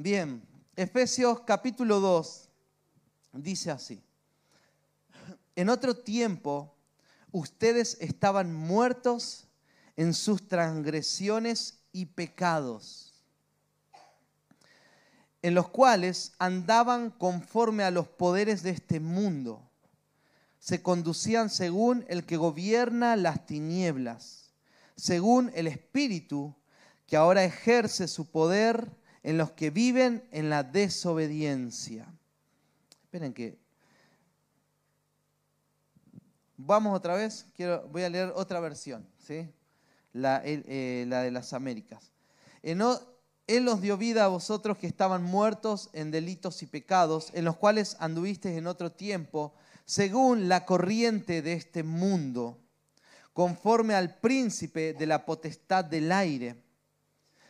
Bien, Efesios capítulo 2 dice así. En otro tiempo, ustedes estaban muertos en sus transgresiones y pecados, en los cuales andaban conforme a los poderes de este mundo. Se conducían según el que gobierna las tinieblas, según el espíritu que ahora ejerce su poder en los que viven en la desobediencia. Esperen que... Vamos otra vez, voy a leer otra versión, ¿sí? la, eh, de las Américas. Él os dio vida a vosotros que estaban muertos en delitos y pecados, en los cuales anduvisteis en otro tiempo, según la corriente de este mundo, conforme al príncipe de la potestad del aire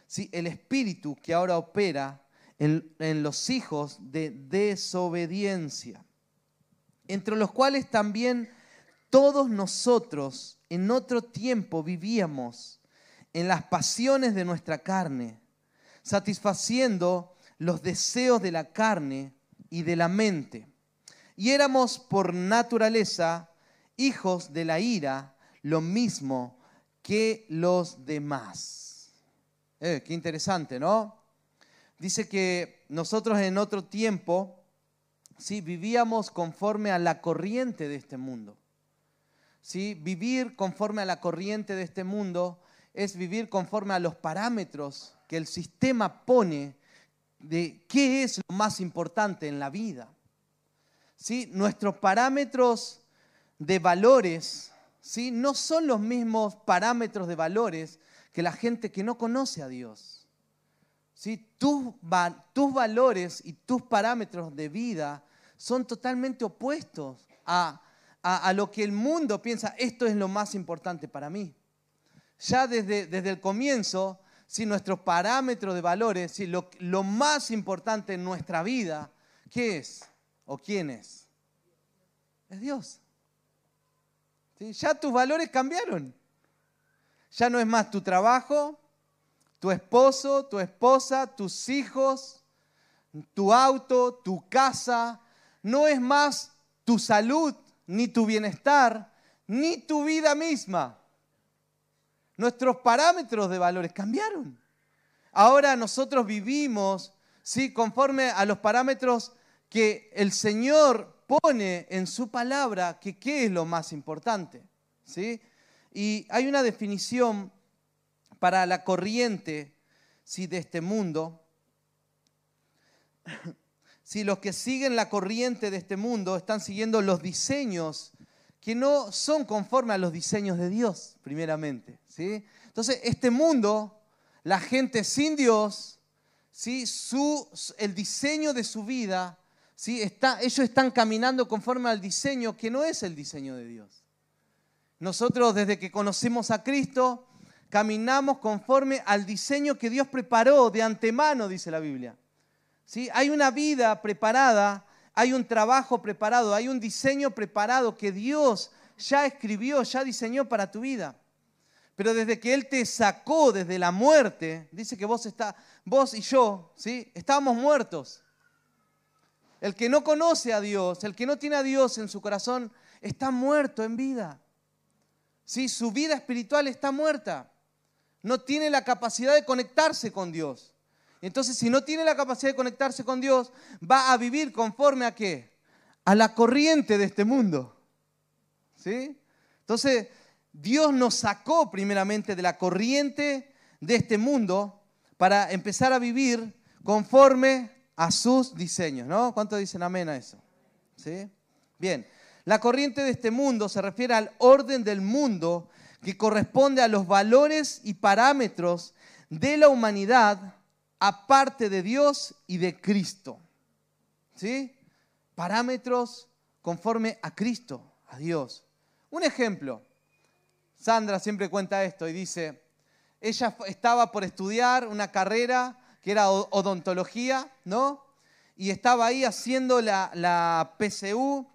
¿sí? el espíritu que ahora opera en, en los hijos de desobediencia, entre los cuales también todos nosotros en otro tiempo vivíamos en las pasiones de nuestra carne, satisfaciendo los deseos de la carne y de la mente. Y éramos por naturaleza hijos de la ira, lo mismo que los demás. Eh, qué interesante, ¿no? Dice que nosotros en otro tiempo, sí, vivíamos conforme a la corriente de este mundo. ¿Sí? Vivir conforme a la corriente de este mundo es vivir conforme a los parámetros que el sistema pone de qué es lo más importante en la vida. ¿Sí? Nuestros parámetros de valores ¿sí? no son los mismos parámetros de valores que la gente que no conoce a Dios. ¿Sí? Tus, tus valores y tus parámetros de vida son totalmente opuestos a, lo que el mundo piensa, esto es lo más importante para mí. Ya desde, desde el comienzo, si nuestros parámetros de valores, si lo, lo, más importante en nuestra vida, ¿qué es? ¿O quién es? Es Dios. ¿Sí? Ya tus valores cambiaron. Ya no es más tu trabajo, tu esposo, tu esposa, tus hijos, tu auto, tu casa. No es más tu salud, ni tu bienestar, ni tu vida misma. Nuestros parámetros de valores cambiaron. Ahora nosotros vivimos ¿sí? conforme a los parámetros que el Señor pone en su palabra, que qué es lo más importante. ¿sí? Y hay una definición para la corriente ¿sí? de este mundo. Si los que siguen la corriente de este mundo están siguiendo los diseños que no son conformes a los diseños de Dios, primeramente. ¿sí? Entonces, este mundo, la gente sin Dios. Su, el diseño de su vida, ¿sí? Está, ellos están caminando conforme al diseño que no es el diseño de Dios. Nosotros desde que conocemos a Cristo, caminamos conforme al diseño que Dios preparó de antemano, dice la Biblia. ¿Sí? Hay una vida preparada, hay un trabajo preparado, hay un diseño preparado que Dios ya escribió, ya diseñó para tu vida. Pero desde que Él te sacó desde la muerte, dice que vos, está, vos y yo, ¿sí? estábamos muertos. El que no conoce a Dios, el que no tiene a Dios en su corazón, está muerto en vida. Su vida espiritual está muerta. No tiene la capacidad de conectarse con Dios. Entonces, si no tiene la capacidad de conectarse con Dios, va a vivir conforme a qué? A la corriente de este mundo. ¿Sí? Entonces, Dios nos sacó primeramente de la corriente de este mundo para empezar a vivir conforme a sus diseños, ¿no? ¿Cuántos dicen amén a eso? ¿Sí? Bien. La corriente de este mundo se refiere al orden del mundo que corresponde a los valores y parámetros de la humanidad aparte de Dios y de Cristo. ¿Sí? Parámetros conforme a Cristo, a Dios. Un ejemplo. Sandra siempre cuenta esto y dice, ella estaba por estudiar una carrera que era odontología, ¿no? Y estaba ahí haciendo la, la PCU,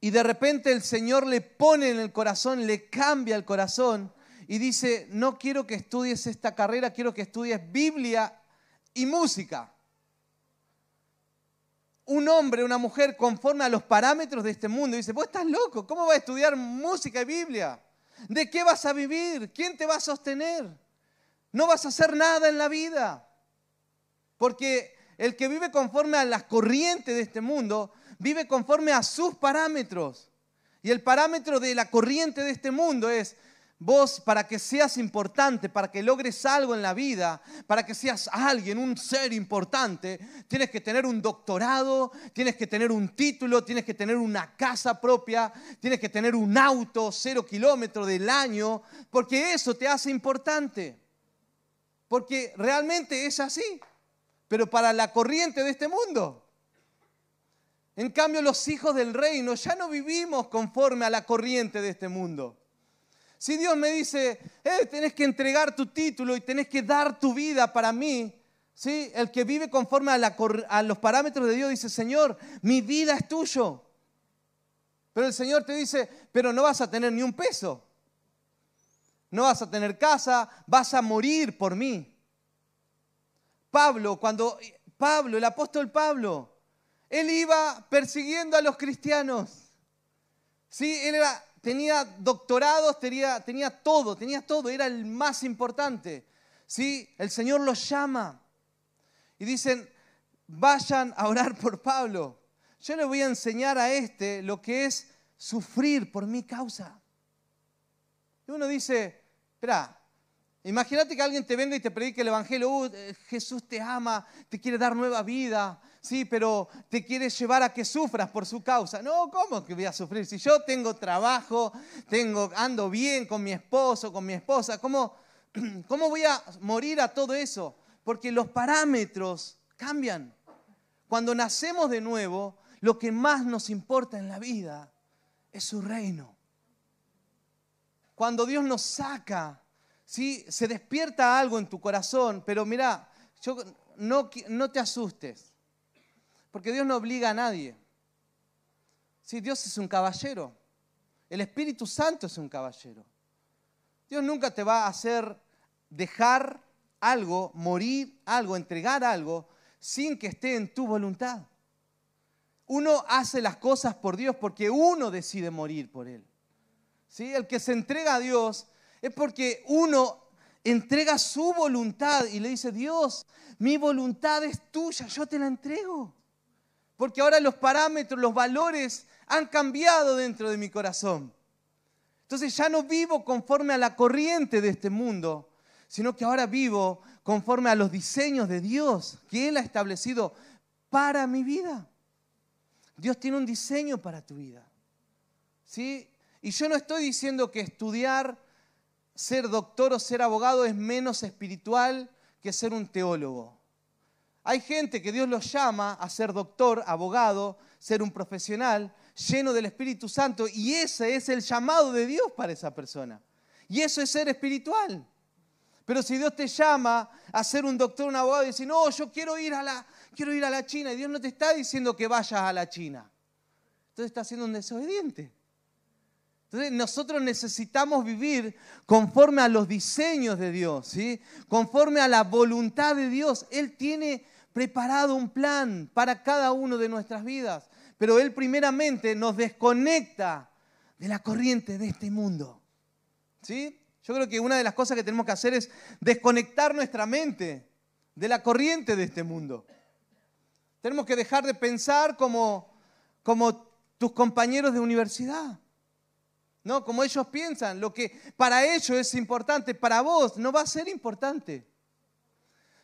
y de repente el Señor le pone en el corazón, le cambia el corazón y dice, no quiero que estudies esta carrera, quiero que estudies Biblia y música. Un hombre, una mujer conforme a los parámetros de este mundo. dice, vos estás loco, ¿cómo vas a estudiar música y Biblia? ¿De qué vas a vivir? ¿Quién te va a sostener? No vas a hacer nada en la vida. Porque el que vive conforme a las corrientes de este mundo, vive conforme a sus parámetros. Y el parámetro de la corriente de este mundo es, vos para que seas importante, para que logres algo en la vida, para que seas alguien, un ser importante, tienes que tener un doctorado, tienes que tener un título, tienes que tener una casa propia, tienes que tener un auto cero kilómetros del año, porque eso te hace importante. Porque realmente es así pero para la corriente de este mundo. En cambio, los hijos del reino ya no vivimos conforme a la corriente de este mundo. Si Dios me dice, eh, tenés que entregar tu título y tenés que dar tu vida para mí, ¿sí? el que vive conforme a, a los parámetros de Dios dice, Señor, mi vida es tuyo. Pero el Señor te dice, pero no vas a tener ni un peso. No vas a tener casa, vas a morir por mí. Pablo, cuando Pablo, el apóstol Pablo, él iba persiguiendo a los cristianos. Sí, él era, tenía doctorados, tenía, tenía todo, tenía todo, era el más importante. Sí, el Señor los llama y dicen, vayan a orar por Pablo. Yo le voy a enseñar a este lo que es sufrir por mi causa. Y uno dice, espera, Imagínate que alguien te venga y te predique el Evangelio, uh, eh, Jesús te ama, te quiere dar nueva vida, sí, pero te quiere llevar a que sufras por su causa. No, ¿cómo que voy a sufrir? Si yo tengo trabajo, tengo, ando bien con mi esposo, con mi esposa, ¿cómo, ¿cómo voy a morir a todo eso? Porque los parámetros cambian. Cuando nacemos de nuevo, lo que más nos importa en la vida es su reino. Cuando Dios nos saca ¿sí? se despierta algo en tu corazón, pero mira, yo, no, no te asustes, porque Dios no obliga a nadie. ¿Sí? Dios es un caballero, el Espíritu Santo es un caballero. Dios nunca te va a hacer dejar algo, morir algo, entregar algo, sin que esté en tu voluntad. Uno hace las cosas por Dios porque uno decide morir por Él. ¿Sí? El que se entrega a Dios es porque uno entrega su voluntad y le dice, Dios, mi voluntad es tuya, yo te la entrego. Porque ahora los parámetros, los valores han cambiado dentro de mi corazón. Entonces ya no vivo conforme a la corriente de este mundo, sino que ahora vivo conforme a los diseños de Dios que Él ha establecido para mi vida. Dios tiene un diseño para tu vida. ¿Sí? Y yo no estoy diciendo que estudiar ser doctor o ser abogado es menos espiritual que ser un teólogo. Hay gente que Dios los llama a ser doctor, abogado, ser un profesional lleno del Espíritu Santo y ese es el llamado de Dios para esa persona. Y eso es ser espiritual. Pero si Dios te llama a ser un doctor, un abogado y dice, no, yo quiero ir a la, quiero ir a la China, y Dios no te está diciendo que vayas a la China. Entonces está siendo un desobediente. Entonces nosotros necesitamos vivir conforme a los diseños de Dios, ¿sí? conforme a la voluntad de Dios. Él tiene preparado un plan para cada uno de nuestras vidas, pero Él primeramente nos desconecta de la corriente de este mundo. ¿sí? Yo creo que una de las cosas que tenemos que hacer es desconectar nuestra mente de la corriente de este mundo. Tenemos que dejar de pensar como, como tus compañeros de universidad. No, como ellos piensan, lo que para ellos es importante, para vos no va a ser importante.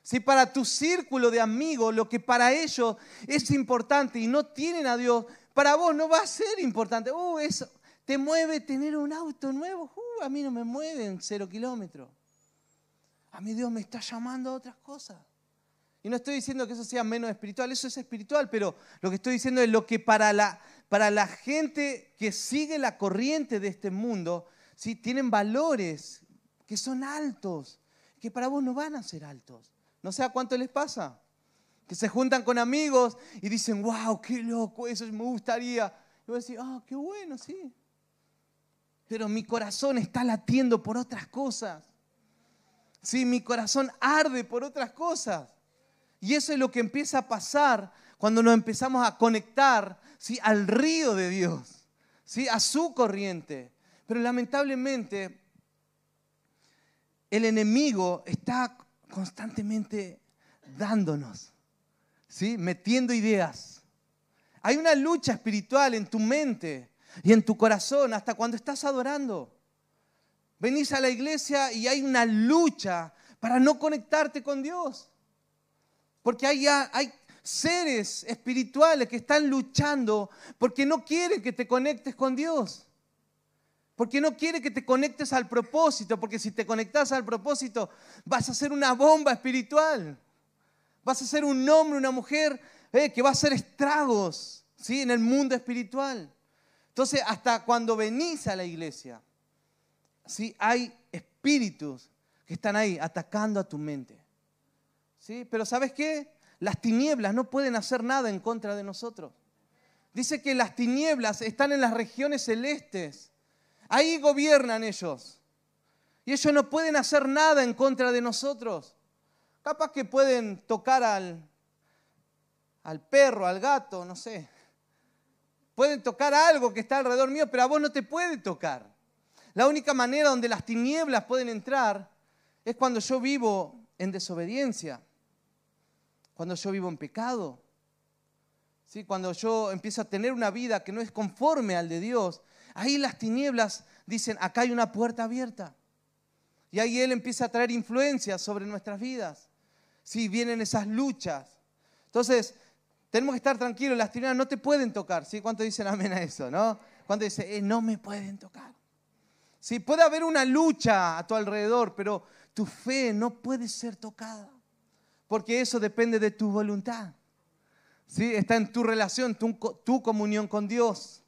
Si para tu círculo de amigos lo que para ellos es importante y no tienen a Dios, para vos no va a ser importante. Uh, eso te mueve tener un auto nuevo. Uh, a mí no me mueve en cero kilómetros. A mí Dios me está llamando a otras cosas. Y no estoy diciendo que eso sea menos espiritual, eso es espiritual, pero lo que estoy diciendo es lo que para la, para la gente que sigue la corriente de este mundo, ¿sí? tienen valores que son altos, que para vos no van a ser altos. No sé a cuánto les pasa. Que se juntan con amigos y dicen, wow, qué loco, eso me gustaría. Y vos decís, ah, qué bueno, sí. Pero mi corazón está latiendo por otras cosas. Sí, mi corazón arde por otras cosas. Y eso es lo que empieza a pasar cuando nos empezamos a conectar ¿sí? al río de Dios, ¿sí? a su corriente. Pero lamentablemente el enemigo está constantemente dándonos, ¿sí? metiendo ideas. Hay una lucha espiritual en tu mente y en tu corazón hasta cuando estás adorando. Venís a la iglesia y hay una lucha para no conectarte con Dios. Porque hay, hay seres espirituales que están luchando porque no quieren que te conectes con Dios. Porque no quiere que te conectes al propósito, porque si te conectas al propósito vas a ser una bomba espiritual. Vas a ser un hombre, una mujer eh, que va a hacer estragos ¿sí? en el mundo espiritual. Entonces, hasta cuando venís a la iglesia, ¿sí? hay espíritus que están ahí atacando a tu mente. ¿Sí? Pero ¿sabes qué? Las tinieblas no pueden hacer nada en contra de nosotros. Dice que las tinieblas están en las regiones celestes Ahí gobiernan ellos. Y ellos no pueden hacer nada en contra de nosotros. Capaz que pueden tocar al, al perro, al gato, no sé. Pueden tocar algo que está alrededor mío, pero a vos no te puede tocar. La única manera donde las tinieblas pueden entrar es cuando yo vivo en desobediencia, cuando yo vivo en pecado, ¿sí? cuando yo empiezo a tener una vida que no es conforme al de Dios Ahí las tinieblas dicen, acá hay una puerta abierta. Y ahí Él empieza a traer influencias sobre nuestras vidas. Si vienen esas luchas. Entonces, tenemos que estar tranquilos, las tinieblas no te pueden tocar. ¿sí? ¿Cuánto dicen amén a eso? ¿no? ¿Cuánto dicen, eh, no me pueden tocar? Sí, puede haber una lucha a tu alrededor, pero tu fe no puede ser tocada. Porque eso depende de tu voluntad. ¿sí? Está en tu relación, tu, tu comunión con Dios.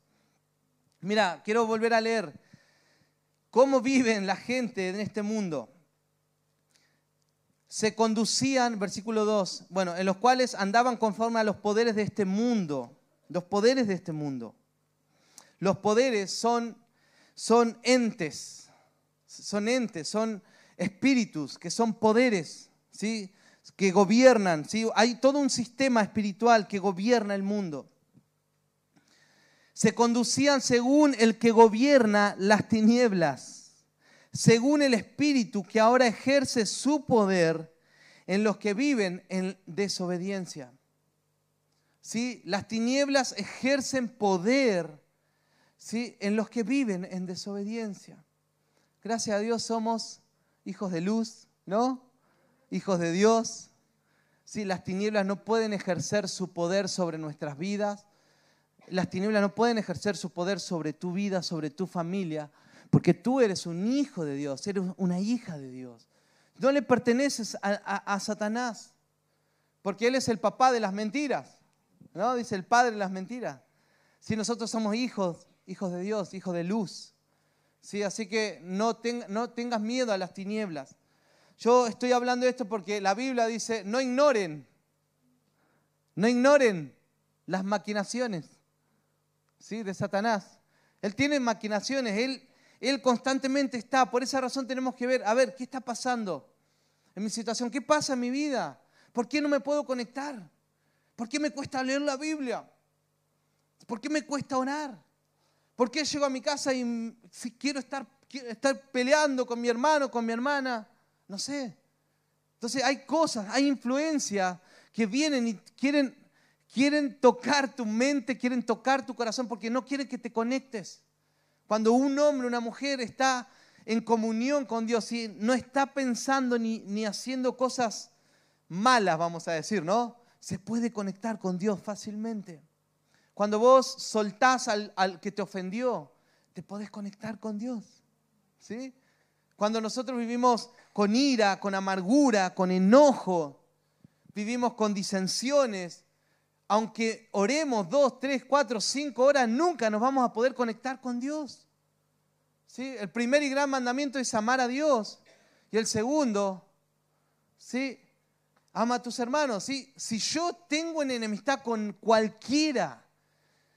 Mira, quiero volver a leer cómo viven la gente en este mundo. Se conducían, versículo 2, bueno, en los cuales andaban conforme a los poderes de este mundo, los poderes de este mundo. Los poderes son, son entes, son entes, son espíritus, que son poderes, ¿sí? que gobiernan. ¿sí? Hay todo un sistema espiritual que gobierna el mundo se conducían según el que gobierna las tinieblas, según el Espíritu que ahora ejerce su poder en los que viven en desobediencia. ¿Sí? Las tinieblas ejercen poder ¿sí? en los que viven en desobediencia. Gracias a Dios somos hijos de luz, ¿no? Hijos de Dios. ¿Sí? Las tinieblas no pueden ejercer su poder sobre nuestras vidas las tinieblas no pueden ejercer su poder sobre tu vida, sobre tu familia, porque tú eres un hijo de Dios, eres una hija de Dios. No le perteneces a, Satanás, porque Él es el papá de las mentiras, ¿no? Dice el padre de las mentiras. Si nosotros somos hijos, hijos de Dios, hijos de luz, ¿sí? Así que no, no tengas miedo a las tinieblas. Yo estoy hablando de esto porque la Biblia dice, no ignoren, no ignoren las maquinaciones ¿sí? de Satanás. Él tiene maquinaciones, él, él constantemente está. Por esa razón tenemos que ver, a ver, ¿qué está pasando en mi situación? ¿Qué pasa en mi vida? ¿Por qué no me puedo conectar? ¿Por qué me cuesta leer la Biblia? ¿Por qué me cuesta orar? ¿Por qué llego a mi casa y quiero estar, quiero estar peleando con mi hermano, con mi hermana? No sé. Entonces hay cosas, hay influencias que vienen y quieren Quieren tocar tu mente, quieren tocar tu corazón porque no quieren que te conectes. Cuando un hombre, una mujer está en comunión con Dios y no está pensando ni, haciendo cosas malas, vamos a decir, ¿no? Se puede conectar con Dios fácilmente. Cuando vos soltás al, al que te ofendió, te podés conectar con Dios. ¿Sí? Cuando nosotros vivimos con ira, con amargura, con enojo, vivimos con disensiones, aunque oremos dos, tres, cuatro, cinco horas, nunca nos vamos a poder conectar con Dios. ¿Sí? El primer y gran mandamiento es amar a Dios. Y el segundo, ¿sí? ama a tus hermanos. Si yo tengo en enemistad con cualquiera,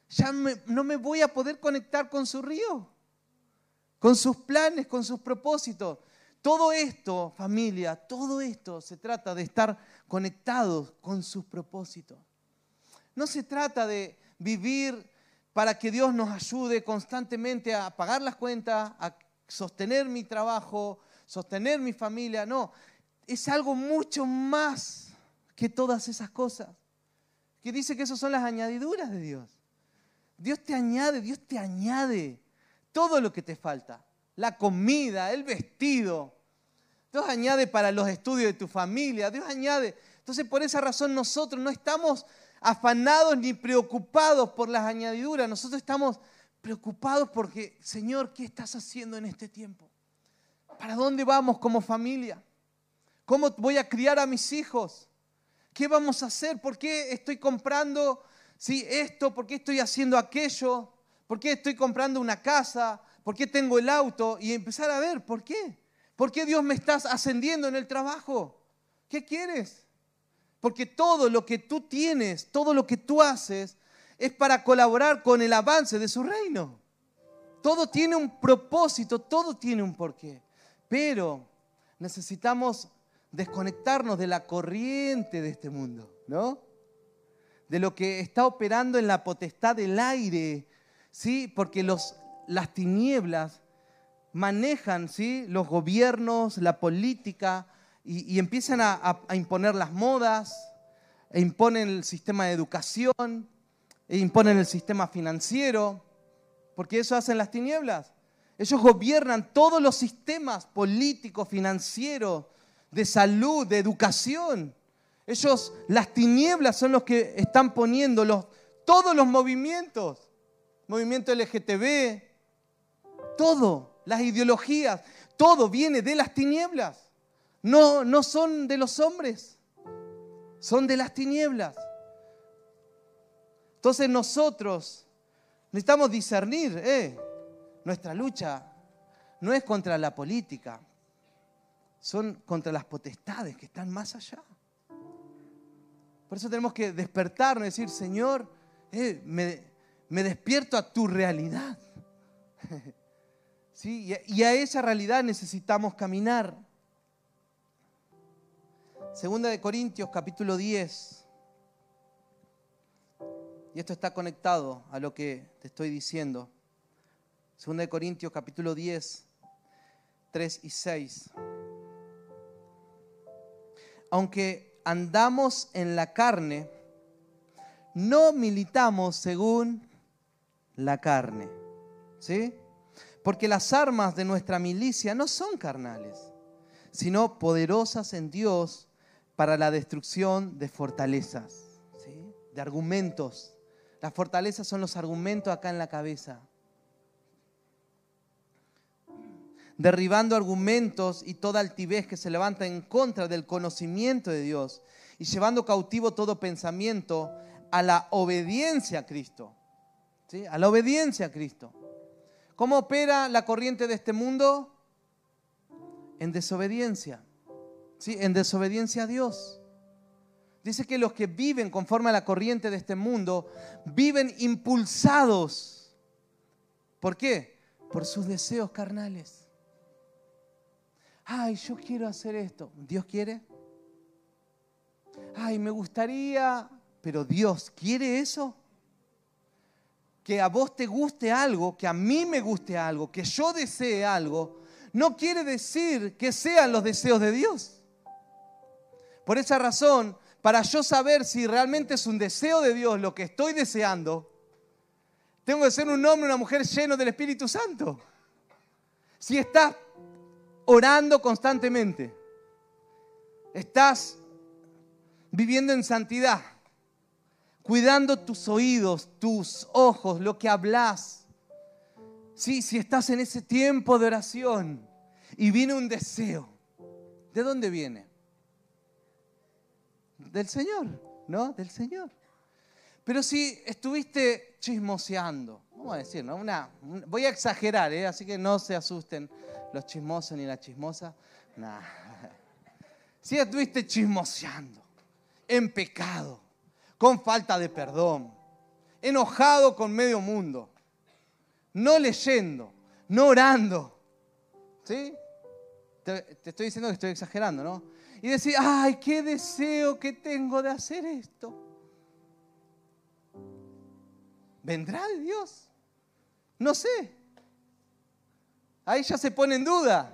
ya no me voy a poder conectar con su río, con sus planes, con sus propósitos. Todo esto, familia, todo esto se trata de estar conectados con sus propósitos. No se trata de vivir para que Dios nos ayude constantemente a pagar las cuentas, a sostener mi trabajo, sostener mi familia. No, es algo mucho más que todas esas cosas. Que dice que esas son las añadiduras de Dios. Dios te añade, Dios te añade todo lo que te falta. La comida, el vestido. Dios añade para los estudios de tu familia. Dios añade. Entonces por esa razón nosotros no estamos afanados ni preocupados por las añadiduras. Nosotros estamos preocupados porque, Señor, ¿qué estás haciendo en este tiempo? ¿Para dónde vamos como familia? ¿Cómo voy a criar a mis hijos? ¿Qué vamos a hacer? ¿Por qué estoy comprando sí, esto? ¿Por qué estoy haciendo aquello? ¿Por qué estoy comprando una casa? ¿Por qué tengo el auto? Y empezar a ver, ¿por qué? ¿Por qué Dios me está ascendiendo en el trabajo? ¿Qué quieres? Porque todo lo que tú tienes, todo lo que tú haces, es para colaborar con el avance de su reino. Todo tiene un propósito, todo tiene un porqué. Pero necesitamos desconectarnos de la corriente de este mundo, ¿no? De lo que está operando en la potestad del aire, ¿sí? Porque los, las tinieblas manejan, ¿sí? Los gobiernos, la política, y, empiezan a, imponer las modas, e imponen el sistema de educación, e imponen el sistema financiero, porque eso hacen las tinieblas. Ellos gobiernan todos los sistemas políticos, financieros, de salud, de educación. Ellos, las tinieblas son los que están poniendo los, todos los movimientos. Movimiento LGTB, todo, las ideologías, todo viene de las tinieblas no, no son de los hombres, son de las tinieblas. Entonces nosotros necesitamos discernir, eh, nuestra lucha no es contra la política, son contra las potestades que están más allá. Por eso tenemos que despertarnos y decir, Señor, eh, me, me, despierto a tu realidad. ¿Sí? y a esa realidad necesitamos caminar. Segunda de Corintios capítulo 10. Y esto está conectado a lo que te estoy diciendo. Segunda de Corintios capítulo 10, 3 y 6. Aunque andamos en la carne, no militamos según la carne. ¿Sí? Porque las armas de nuestra milicia no son carnales, sino poderosas en Dios para la destrucción de fortalezas, de argumentos. Las fortalezas son los argumentos acá en la cabeza. Derribando argumentos y toda altivez que se levanta en contra del conocimiento de Dios y llevando cautivo todo pensamiento a la obediencia a Cristo. ¿sí? A la obediencia a Cristo. ¿Cómo opera la corriente de este mundo? En desobediencia en desobediencia a Dios. Dice que los que viven conforme a la corriente de este mundo viven impulsados. ¿Por qué? Por sus deseos carnales. Ay, yo quiero hacer esto. ¿Dios quiere? Ay, me gustaría, pero Dios quiere eso. Que a vos te guste algo, que a mí me guste algo, que yo desee algo, no quiere decir que sean los deseos de Dios. Por esa razón, para yo saber si realmente es un deseo de Dios lo que estoy deseando, tengo que ser un hombre, una mujer lleno del Espíritu Santo. Si estás orando constantemente, estás viviendo en santidad, cuidando tus oídos, tus ojos, lo que hablas. Sí, si estás en ese tiempo de oración y viene un deseo, ¿de dónde viene? Del Señor, ¿no? Del Señor. Pero si estuviste chismoseando, vamos a decir, ¿no? Una, voy a exagerar, ¿eh? así que no se asusten los chismosos ni la chismosa. Nah. Si estuviste chismoseando, en pecado, con falta de perdón, enojado con medio mundo, no leyendo, no orando, ¿sí? te, te estoy diciendo que estoy exagerando, ¿no? Y decir, ay, qué deseo que tengo de hacer esto. ¿Vendrá de Dios? No sé. Ahí ya se pone en duda,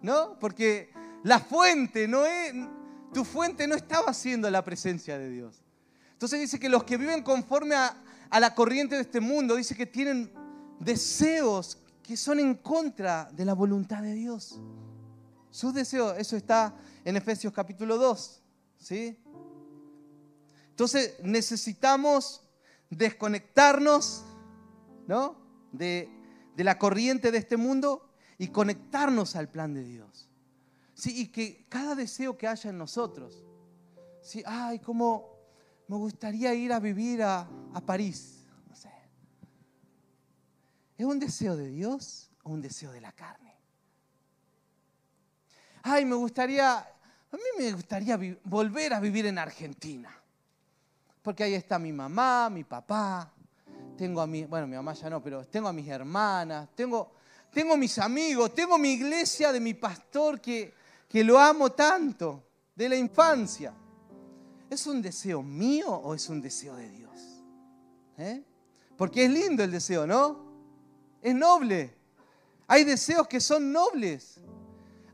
¿no? Porque la fuente no es, tu fuente no estaba siendo la presencia de Dios. Entonces dice que los que viven conforme a, a la corriente de este mundo, dice que tienen deseos que son en contra de la voluntad de Dios. Sus deseos, eso está en Efesios capítulo 2, ¿sí? Entonces necesitamos desconectarnos, ¿no? De, la corriente de este mundo y conectarnos al plan de Dios. Sí, y que cada deseo que haya en nosotros, sí, ay, como me gustaría ir a vivir a, a París, no sé. ¿Es un deseo de Dios o un deseo de la carne? Ay, me gustaría, a mí me gustaría volver a vivir en Argentina. Porque ahí está mi mamá, mi papá, tengo a mi, bueno, mi mamá ya no, pero tengo a mis hermanas, tengo, tengo mis amigos, tengo mi iglesia de mi pastor que, que lo amo tanto, de la infancia. ¿Es un deseo mío o es un deseo de Dios? ¿Eh? Porque es lindo el deseo, ¿no? Es noble. Hay deseos que son nobles.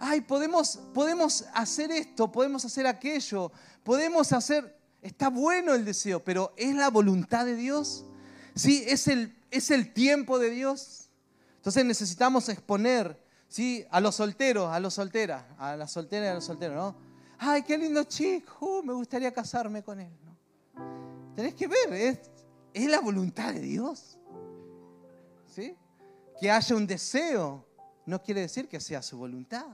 Ay, podemos, podemos hacer esto, podemos hacer aquello, podemos hacer... Está bueno el deseo, pero ¿es la voluntad de Dios? ¿Sí? ¿Es el, es el tiempo de Dios? Entonces necesitamos exponer ¿sí? a los solteros, a los solteras, a las solteras y a los solteros, ¿no? Ay, qué lindo chico, uh, me gustaría casarme con él. ¿no? Tenés que ver, es, es la voluntad de Dios. ¿Sí? Que haya un deseo no quiere decir que sea su voluntad.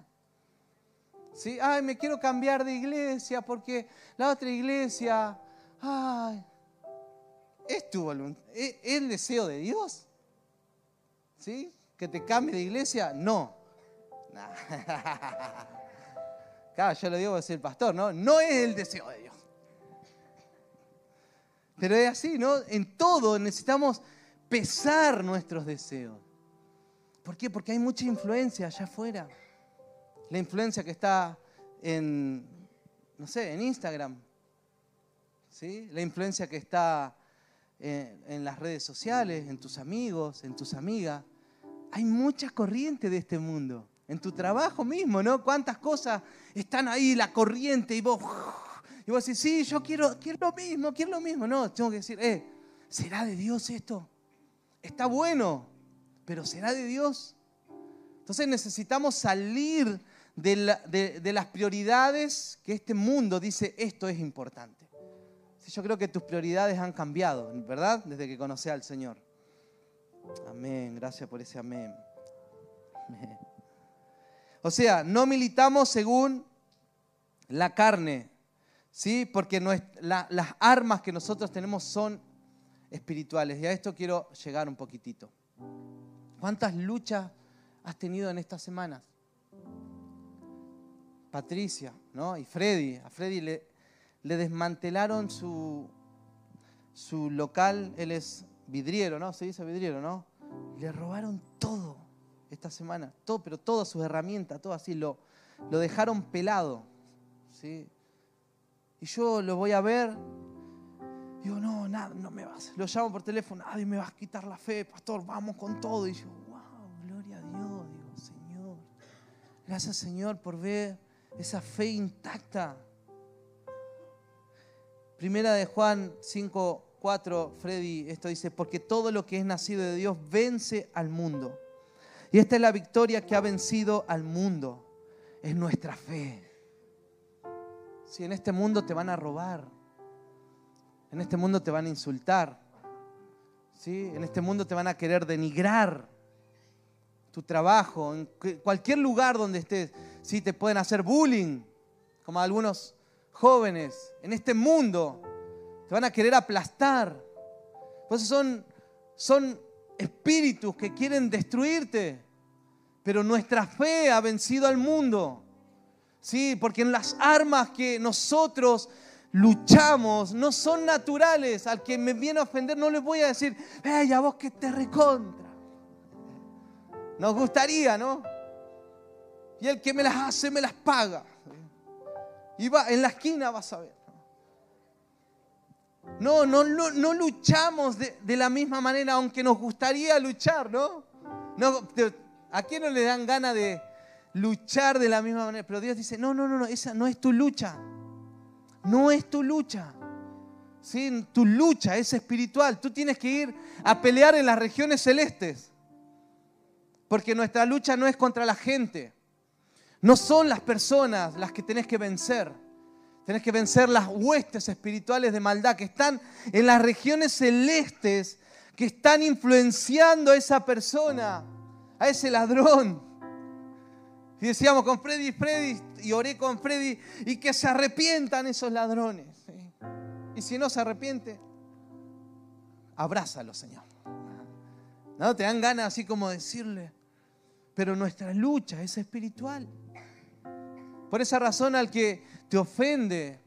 ¿Sí? Ay, me quiero cambiar de iglesia porque la otra iglesia, ay, es tu voluntad, es el deseo de Dios. ¿Sí? ¿Que te cambie de iglesia? No. Nah. Claro, yo lo digo decir el pastor, ¿no? No es el deseo de Dios. Pero es así, ¿no? En todo necesitamos pesar nuestros deseos. ¿Por qué? Porque hay mucha influencia allá afuera. La influencia que está en, no sé, en Instagram. ¿Sí? La influencia que está en, en las redes sociales, en tus amigos, en tus amigas. Hay mucha corriente de este mundo en tu trabajo mismo, ¿no? Cuántas cosas están ahí, la corriente, y vos, y vos decís, sí, yo quiero, quiero lo mismo, quiero lo mismo. No, tengo que decir, eh, ¿será de Dios esto? Está bueno, pero ¿será de Dios? Entonces necesitamos salir de, la, de, de las prioridades que este mundo dice, esto es importante. Yo creo que tus prioridades han cambiado, ¿verdad? Desde que conocí al Señor. Amén, gracias por ese amén. O sea, no militamos según la carne, ¿sí? Porque las armas que nosotros tenemos son espirituales. Y a esto quiero llegar un poquitito. ¿Cuántas luchas has tenido en estas semanas? Patricia, ¿no? Y Freddy. A Freddy le, desmantelaron su, su local, él es vidriero, ¿no? Se dice vidriero, ¿no? Le robaron todo esta semana, todo, pero todas sus herramientas, todo así, lo, lo dejaron pelado. ¿sí? Y yo lo voy a ver, digo, no, nada, no me vas. Lo llamo por teléfono, nadie me va a quitar la fe, pastor, vamos con todo. Y yo, wow, gloria a Dios, digo, Señor. Gracias, Señor, por ver esa fe intacta. Primera de Juan 5, 4, Freddy, esto dice, porque todo lo que es nacido de Dios vence al mundo. Y esta es la victoria que ha vencido al mundo. Es nuestra fe. Si en este mundo te van a robar, en este mundo te van a insultar, ¿sí? en este mundo te van a querer denigrar tu trabajo, en cualquier lugar donde estés, ¿sí? te pueden hacer bullying, como algunos jóvenes, en este mundo te van a querer aplastar. Pues son, son espíritus que quieren destruirte. Pero nuestra fe ha vencido al mundo. Sí, porque en las armas que nosotros luchamos no son naturales. Al que me viene a ofender no le voy a decir, ¡Ey, a vos que te recontra! Nos gustaría, ¿no? Y el que me las hace, me las paga. Y va, en la esquina vas a ver. No, no, no, no luchamos de, la misma manera, aunque nos gustaría luchar, ¿no? no ¿A quién no le dan ganas de luchar de la misma manera? Pero Dios dice, no, no, no, no, esa no es tu lucha. No es tu lucha. ¿Sí? Tu lucha es espiritual. Tú tienes que ir a pelear en las regiones celestes. Porque nuestra lucha no es contra la gente. No son las personas las que tenés que vencer. Tenés que vencer las huestes espirituales de maldad que están en las regiones celestes, que están influenciando a esa persona, a ese ladrón. Y decíamos con Freddy, Freddy, y oré con Freddy, y que se arrepientan esos ladrones. Y si no se arrepiente, abrázalo, Señor. No, te dan ganas así como decirle, pero nuestra lucha es espiritual. Por esa razón al que te ofende,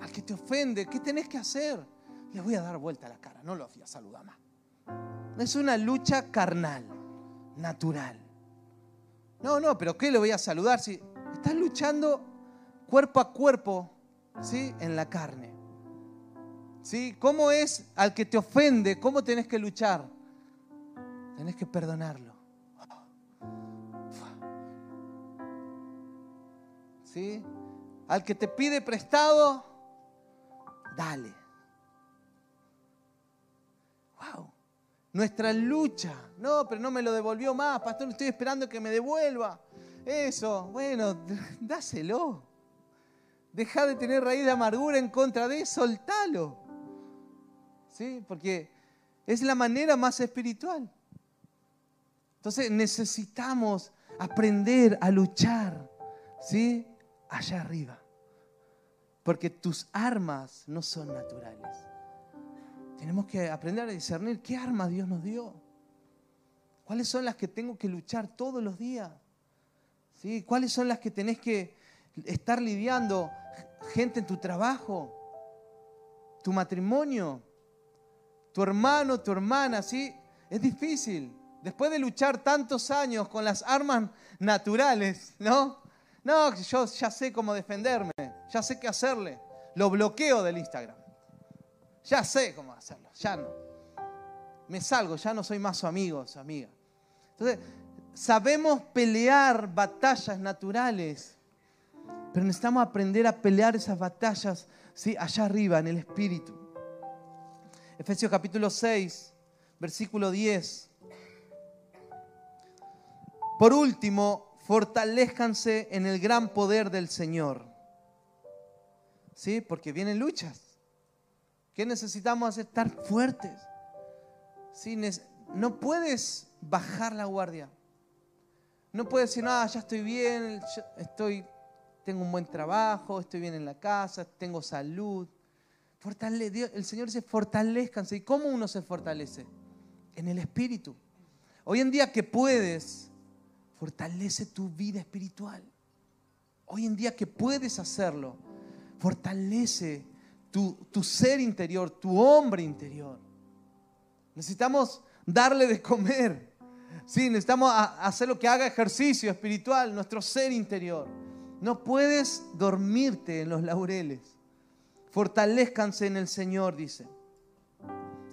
al que te ofende, ¿qué tenés que hacer? Le voy a dar vuelta a la cara, no lo voy a saludar más. Es una lucha carnal, natural. No, no, pero ¿qué le voy a saludar si estás luchando cuerpo a cuerpo, ¿sí? En la carne. ¿Sí? ¿Cómo es al que te ofende? ¿Cómo tenés que luchar? Tenés que perdonarlo. Al que te pide prestado, dale. Wow. Nuestra lucha. No, pero no me lo devolvió más, pastor, estoy esperando que me devuelva. Eso, bueno, dáselo. Deja de tener raíz de amargura en contra de soltalo. ¿Sí? Porque es la manera más espiritual. Entonces necesitamos aprender a luchar, ¿sí? Allá arriba. Porque tus armas no son naturales. Tenemos que aprender a discernir qué armas Dios nos dio. ¿Cuáles son las que tengo que luchar todos los días? ¿Sí? ¿Cuáles son las que tenés que estar lidiando? Gente en tu trabajo, tu matrimonio, tu hermano, tu hermana, ¿sí? Es difícil. Después de luchar tantos años con las armas naturales, ¿no? No, yo ya sé cómo defenderme, ya sé qué hacerle. Lo bloqueo del Instagram. Ya sé cómo hacerlo, ya no. Me salgo, ya no soy más su amigo, su amiga. Entonces, sabemos pelear batallas naturales, pero necesitamos aprender a pelear esas batallas ¿sí? allá arriba, en el Espíritu. Efesios capítulo 6, versículo 10. Por último, fortalezcanse en el gran poder del Señor. ¿Sí? Porque vienen luchas. ¿Qué necesitamos hacer? Estar fuertes. ¿Sí? No puedes bajar la guardia. No puedes decir, no, ya estoy bien, estoy, tengo un buen trabajo, estoy bien en la casa, tengo salud. Fortale, el Señor dice, fortalezcanse. ¿Y cómo uno se fortalece? En el Espíritu. Hoy en día que puedes fortalece tu vida espiritual. Hoy en día que puedes hacerlo, fortalece tu, ser interior, tu hombre interior. Necesitamos darle de comer. Sí, necesitamos hacer lo que haga ejercicio espiritual, nuestro ser interior. No puedes dormirte en los laureles. Fortalezcanse en el Señor, dice.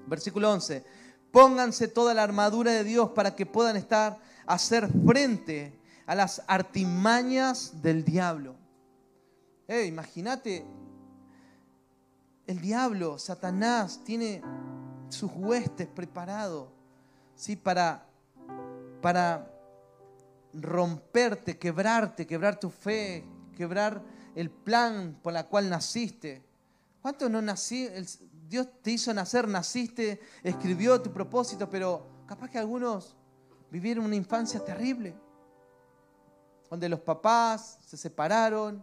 Versículo 11. Pónganse toda la armadura de Dios para que puedan estar hacer frente a las artimañas del diablo. Eh, imagínate, el diablo, Satanás, tiene sus huestes preparados ¿sí? para, para romperte, quebrarte, quebrar tu fe, quebrar el plan por el cual naciste. ¿Cuántos no nací? Dios te hizo nacer, naciste, escribió tu propósito, pero capaz que algunos vivieron una infancia terrible, donde los papás se separaron,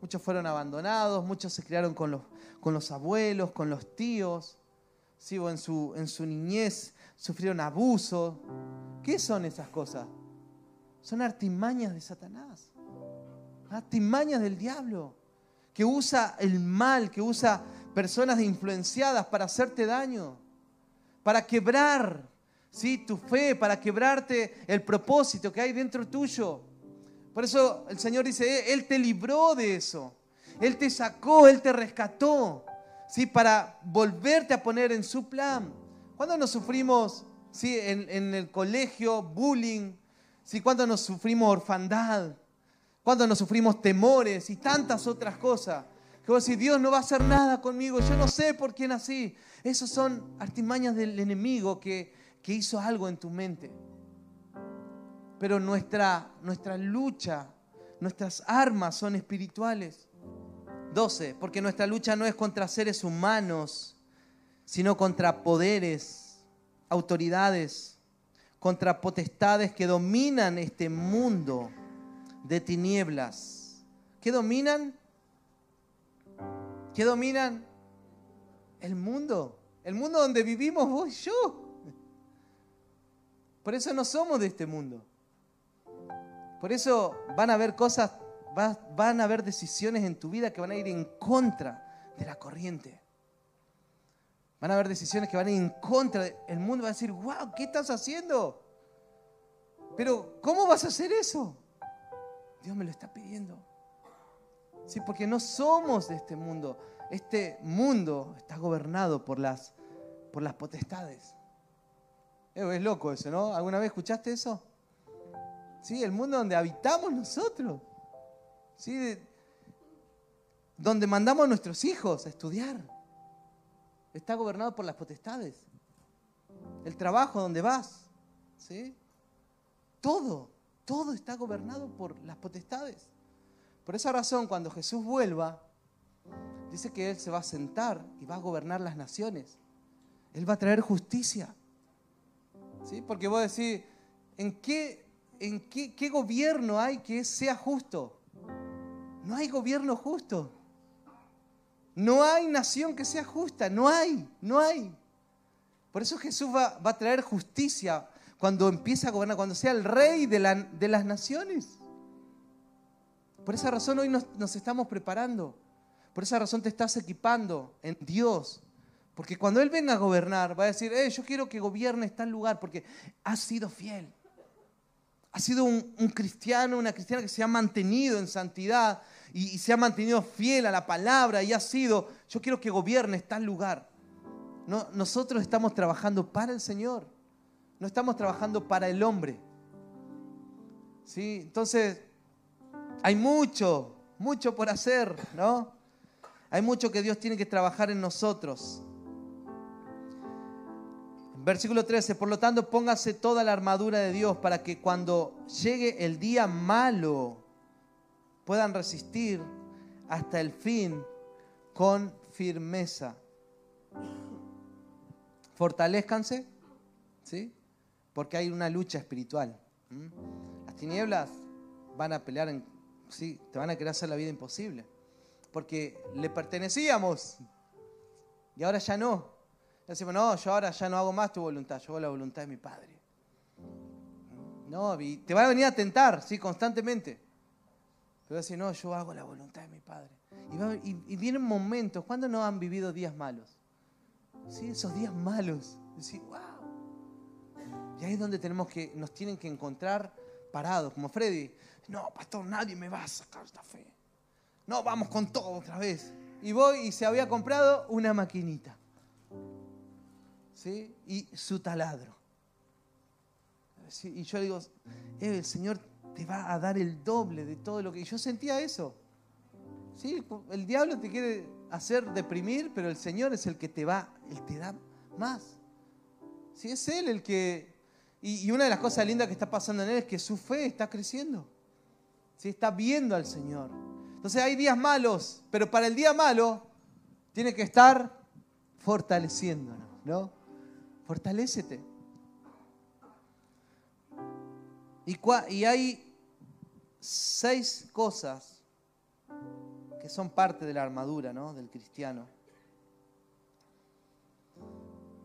muchos fueron abandonados, muchos se criaron con los, con los abuelos, con los tíos, ¿sí? en, su, en su niñez sufrieron abuso. ¿Qué son esas cosas? Son artimañas de Satanás, artimañas del diablo, que usa el mal, que usa personas influenciadas para hacerte daño, para quebrar ¿sí? tu fe, para quebrarte el propósito que hay dentro tuyo, Por eso el Señor dice, Él te libró de eso. Él te sacó, Él te rescató, ¿sí? Para volverte a poner en su plan. ¿Cuándo nos sufrimos, ¿sí? En, el colegio, bullying, ¿sí? ¿Cuándo nos sufrimos orfandad? ¿Cuándo nos sufrimos temores y tantas otras cosas? Que vos decís, Dios no va a hacer nada conmigo, yo no sé por qué nací. Esas son artimañas del enemigo que, que hizo algo en tu mente. Pero nuestra, nuestra lucha, nuestras armas son espirituales. 12, porque nuestra lucha no es contra seres humanos, sino contra poderes, autoridades, contra potestades que dominan este mundo de tinieblas. ¿Qué dominan? ¿Qué dominan? El mundo. El mundo donde vivimos vos y yo. Por eso no somos de este mundo. Por eso van a haber cosas, van a haber decisiones en tu vida que van a ir en contra de la corriente. Van a haber decisiones que van a ir en contra. El mundo va a decir, wow, ¿qué estás haciendo? Pero, ¿cómo vas a hacer eso? Dios me lo está pidiendo. Sí, porque no somos de este mundo. Este mundo está gobernado por las, por las potestades. Es loco eso, ¿no? ¿Alguna vez escuchaste eso? Sí, el mundo donde habitamos nosotros. Sí, donde mandamos a nuestros hijos a estudiar. Está gobernado por las potestades. El trabajo donde vas. ¿Sí? Todo, todo está gobernado por las potestades. Por esa razón, cuando Jesús vuelva, dice que Él se va a sentar y va a gobernar las naciones. Él va a traer justicia. ¿Sí? Porque vos decís, ¿en qué, en qué, qué gobierno hay que sea justo? No hay gobierno justo. No hay nación que sea justa. No hay, no hay. Por eso Jesús va, a traer justicia cuando empieza a gobernar, cuando sea el rey de, las naciones. Por esa razón hoy nos, estamos preparando. Por esa razón te estás equipando en Dios porque cuando Él venga a gobernar, va a decir, eh, yo quiero que gobierne tal lugar, porque ha sido fiel. Ha sido un, cristiano, una cristiana que se ha mantenido en santidad y, se ha mantenido fiel a la palabra y ha sido, yo quiero que gobierne tal lugar. No, nosotros estamos trabajando para el Señor, no estamos trabajando para el hombre. ¿Sí? Entonces, hay mucho, mucho por hacer, ¿no? Hay mucho que Dios tiene que trabajar en nosotros. Versículo 13, por lo tanto póngase toda la armadura de Dios para que cuando llegue el día malo puedan resistir hasta el fin con firmeza. Fortalezcanse, ¿sí? Porque hay una lucha espiritual. Las tinieblas van a pelear, en, ¿sí? Te van a querer hacer la vida imposible. Porque le pertenecíamos y ahora ya no. Decimos, no, yo ahora ya no hago más tu voluntad, yo hago la voluntad de mi Padre. No, te va a venir a tentar, sí, constantemente. Pero decir, no, yo hago la voluntad de mi Padre. Y, vienen momentos, ¿cuándo no han vivido días malos? Sí, esos días malos. Decir, wow. Y ahí es donde tenemos que, nos tienen que encontrar parados, como Freddy. No, pastor, nadie me va a sacar esta fe. No, vamos con todo otra vez. Y voy y se había comprado una maquinita y su taladro. Y yo digo, eh, el Señor te va a dar el doble de todo lo que... yo sentía eso. ¿Sí? El diablo te quiere hacer deprimir, pero el Señor es el que te va, Él te da más. ¿Sí? Es Él el que... Y, una de las cosas lindas que está pasando en Él es que su fe está creciendo. ¿Sí? Está viendo al Señor. Entonces hay días malos, pero para el día malo tiene que estar fortaleciéndonos, ¿no? Fortalécete. Y, hay seis cosas que son parte de la armadura ¿no? del cristiano.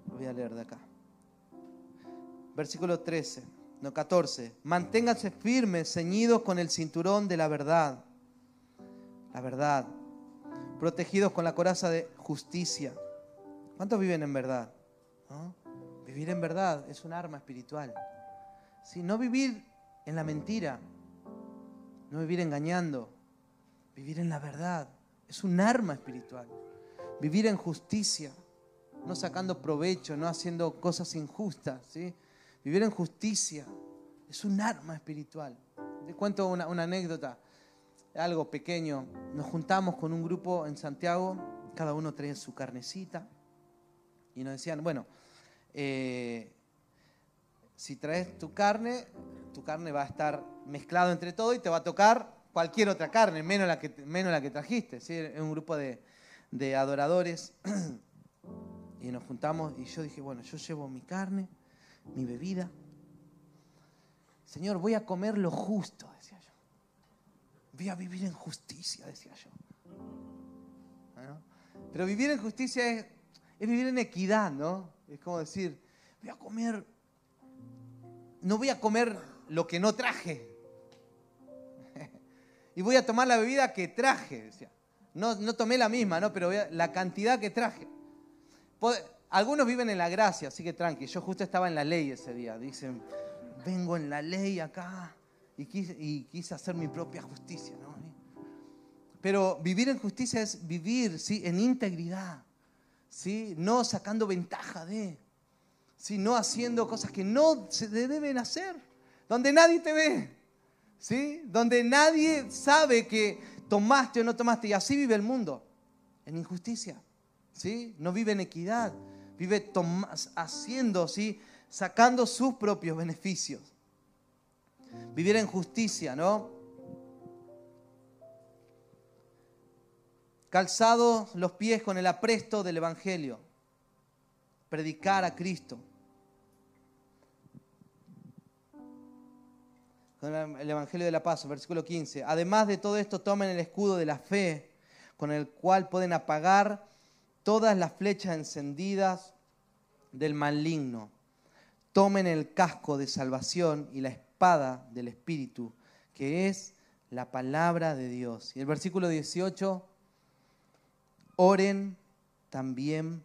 Lo voy a leer de acá. Versículo 13, no 14. Manténganse firmes, ceñidos con el cinturón de la verdad. La verdad. Protegidos con la coraza de justicia. ¿Cuántos viven en verdad? ¿No? Vivir en verdad es un arma espiritual. Si no vivir en la mentira. no vivir engañando, vivir en la verdad. Es un arma espiritual. Vivir en justicia, no sacando provecho, no haciendo cosas injustas. ¿sí? Vivir en justicia es un arma espiritual. Te cuento una, anécdota, algo pequeño. Nos juntamos con un grupo en Santiago, cada uno traía su carnecita y nos decían, bueno, eh, si traes tu carne, tu carne va a estar mezclado entre todo y te va a tocar cualquier otra carne, menos la que, menos la que trajiste. ¿sí? Es un grupo de, de adoradores y nos juntamos y yo dije, bueno, yo llevo mi carne, mi bebida. Señor, voy a comer lo justo, decía yo. Voy a vivir en justicia, decía yo. Pero vivir en justicia es, es vivir en equidad, ¿no? Es como decir, voy a comer, no voy a comer lo que no traje. y voy a tomar la bebida que traje, decía. No, no tomé la misma, ¿no? Pero la cantidad que traje. Algunos viven en la gracia, así que tranqui. Yo justo estaba en la ley ese día. Dicen, vengo en la ley acá y quise, hacer mi propia justicia. ¿no? Pero vivir en justicia es vivir ¿sí? en integridad, ¿sí? no sacando ventaja de, ¿sí? no haciendo cosas que no se deben hacer, donde nadie te ve, ¿sí? donde nadie sabe que tomaste o no tomaste. Y así vive el mundo, en injusticia. ¿sí? No vive en equidad, vive haciendo, ¿sí? sacando sus propios beneficios. Vivir en justicia, ¿no? Calzados los pies con el apresto del Evangelio. Predicar a Cristo. El Evangelio de la Paz, versículo 15. Además de todo esto, tomen el escudo de la fe, con el cual pueden apagar todas las flechas encendidas del maligno. Tomen el casco de salvación y la espada del Espíritu, que es la palabra de Dios. Y el versículo 18, oren también,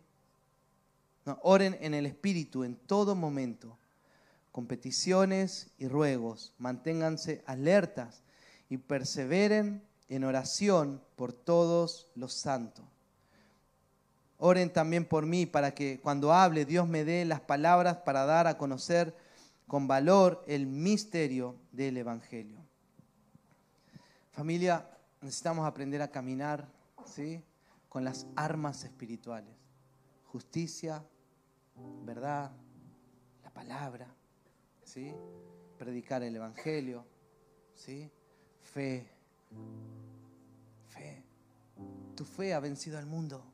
oren en el Espíritu en todo momento, con peticiones y ruegos, manténganse alertas y perseveren en oración por todos los santos. Oren también por mí para que cuando hable Dios me dé las palabras para dar a conocer con valor el misterio del Evangelio. Familia, necesitamos aprender a caminar ¿sí? Con las armas espirituales. Justicia, verdad, la palabra, ¿sí? predicar el Evangelio, ¿sí? fe, fe. Tu fe ha vencido al mundo.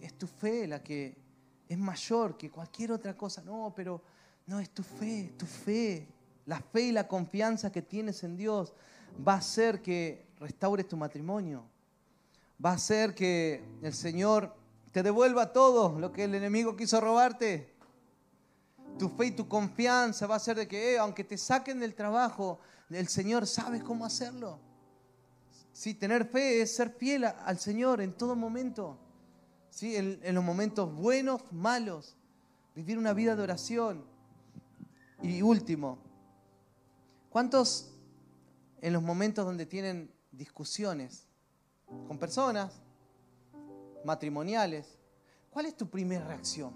Es tu fe la que es mayor que cualquier otra cosa. No, pero no, es tu fe, tu fe. La fe y la confianza que tienes en Dios va a hacer que restaures tu matrimonio. Va a hacer que el Señor te devuelva todo lo que el enemigo quiso robarte. Tu fe y tu confianza va a hacer de que, eh, aunque te saquen del trabajo, el Señor sabe cómo hacerlo. Sí, tener fe es ser fiel al Señor en todo momento. En, los momentos buenos, malos, vivir una vida de oración. Y último, ¿cuántos en los momentos donde tienen discusiones con personas matrimoniales, cuál es tu primera reacción?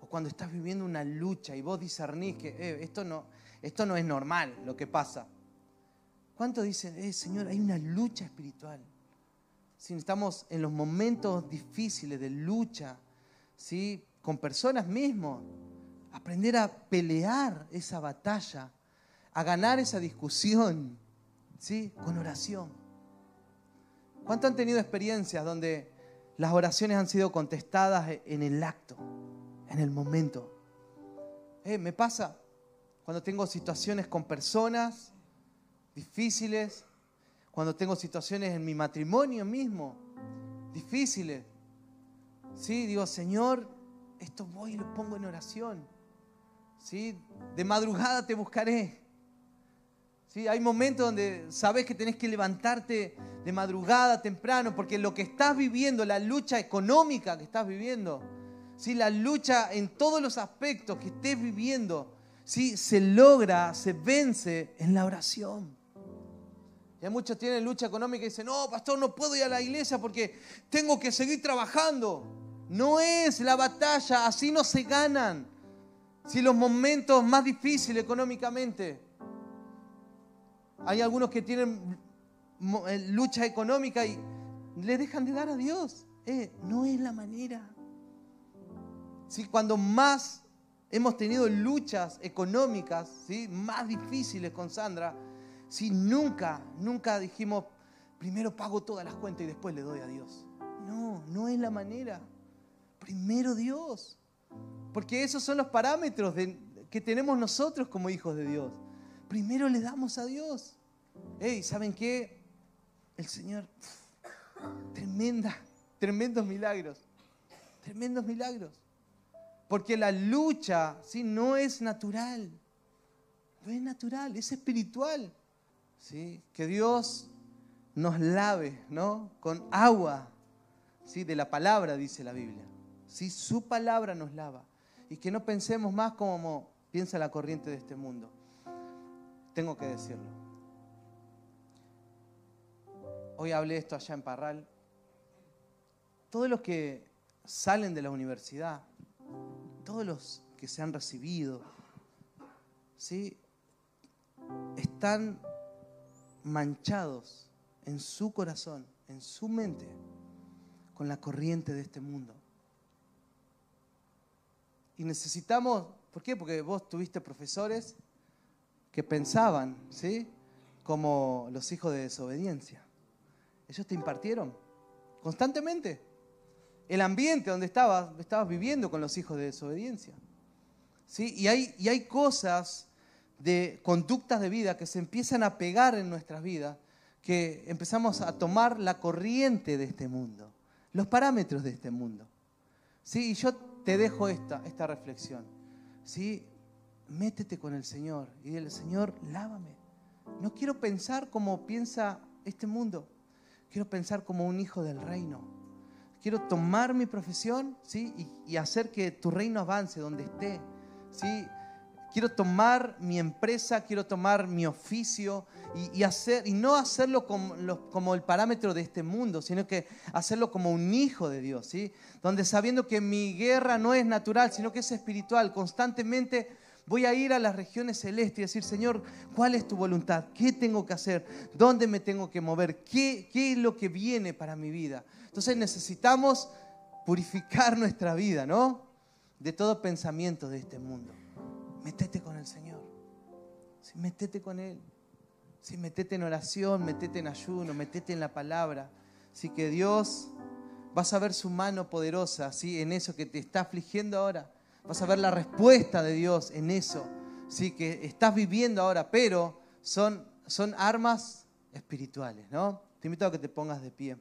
O cuando estás viviendo una lucha y vos discernís que eh, esto, no, esto no es normal lo que pasa. ¿Cuántos dicen, eh, Señor, hay una lucha espiritual? si estamos en los momentos difíciles de lucha, ¿sí? con personas mismos, aprender a pelear esa batalla, a ganar esa discusión, ¿sí? con oración. ¿Cuánto han tenido experiencias donde las oraciones han sido contestadas en el acto, en el momento? Eh, me pasa cuando tengo situaciones con personas difíciles, cuando tengo situaciones en mi matrimonio mismo, difíciles. Sí, digo, Señor, esto voy y lo pongo en oración. ¿Sí? De madrugada te buscaré. ¿Sí? Hay momentos donde sabes que tenés que levantarte de madrugada temprano porque lo que estás viviendo, la lucha económica que estás viviendo, ¿sí? la lucha en todos los aspectos que estés viviendo, ¿sí? se logra, se vence en la oración. Ya muchos tienen lucha económica y dicen, no, pastor, no puedo ir a la iglesia porque tengo que seguir trabajando. No es la batalla, así no se ganan. Si los momentos más difíciles económicamente, hay algunos que tienen eh, lucha económica y le dejan de dar a Dios. Eh, no es la manera. Si Cuando más hemos tenido luchas económicas ¿sí? más difíciles con Sandra, si nunca, nunca dijimos, primero pago todas las cuentas y después le doy a Dios. No, no es la manera. Primero Dios. Porque esos son los parámetros que tenemos nosotros como hijos de Dios. Primero le damos a Dios. Hey, ¿saben qué? El Señor, tremenda, tremendos milagros. Tremendos milagros. Porque la lucha, ¿sí? No es natural. No es natural, es espiritual. ¿sí? que Dios nos lave ¿no? con agua ¿sí? de la palabra, dice la Biblia. ¿sí? Su palabra nos lava. Y que no pensemos más como piensa la corriente de este mundo. Tengo que decirlo. Hoy hablé esto allá en Parral. Todos los que salen de la universidad, todos los que se han recibido, ¿sí? están manchados en su corazón, en su mente, con la corriente de este mundo. Y necesitamos, ¿por qué? Porque vos tuviste profesores pensaban, ¿sí? Como los hijos de desobediencia. Ellos te impartieron constantemente. El ambiente donde estabas, viviendo con los hijos de desobediencia. ¿Sí? Y, hay, y hay cosas de conductas de vida que se empiezan a pegar en nuestras vidas, que empezamos a tomar la corriente de este mundo, los parámetros de este mundo. ¿Sí? Y yo te dejo esta, esta reflexión. ¿Sí? Métete con el Señor y dile, Señor, lávame. No quiero pensar como piensa este mundo. Quiero pensar como un hijo del reino. Quiero tomar mi profesión ¿sí? y, y hacer que tu reino avance donde esté. ¿sí? quiero tomar mi empresa, quiero tomar mi oficio y, hacer, y no hacerlo como, el parámetro de este mundo, sino que hacerlo como un hijo de Dios, ¿sí? Donde sabiendo que mi guerra no es natural, sino que es espiritual, constantemente voy a ir a las regiones celestes y decir, Señor, ¿cuál es tu voluntad? ¿Qué tengo que hacer? ¿Dónde me tengo que mover? ¿Qué, es lo que viene para mi vida? Entonces necesitamos purificar nuestra vida, ¿no? De todo pensamiento de este mundo. Metete con el Señor. Sí, metete con Él. Sí, metete en oración, metete en ayuno, metete en la palabra. Así que Dios, vas a ver su mano poderosa ¿sí? en eso que te está afligiendo ahora. Vas a ver la respuesta de Dios en eso ¿sí? que estás viviendo ahora, pero son, son armas espirituales. ¿no? Te invito a que te pongas de pie.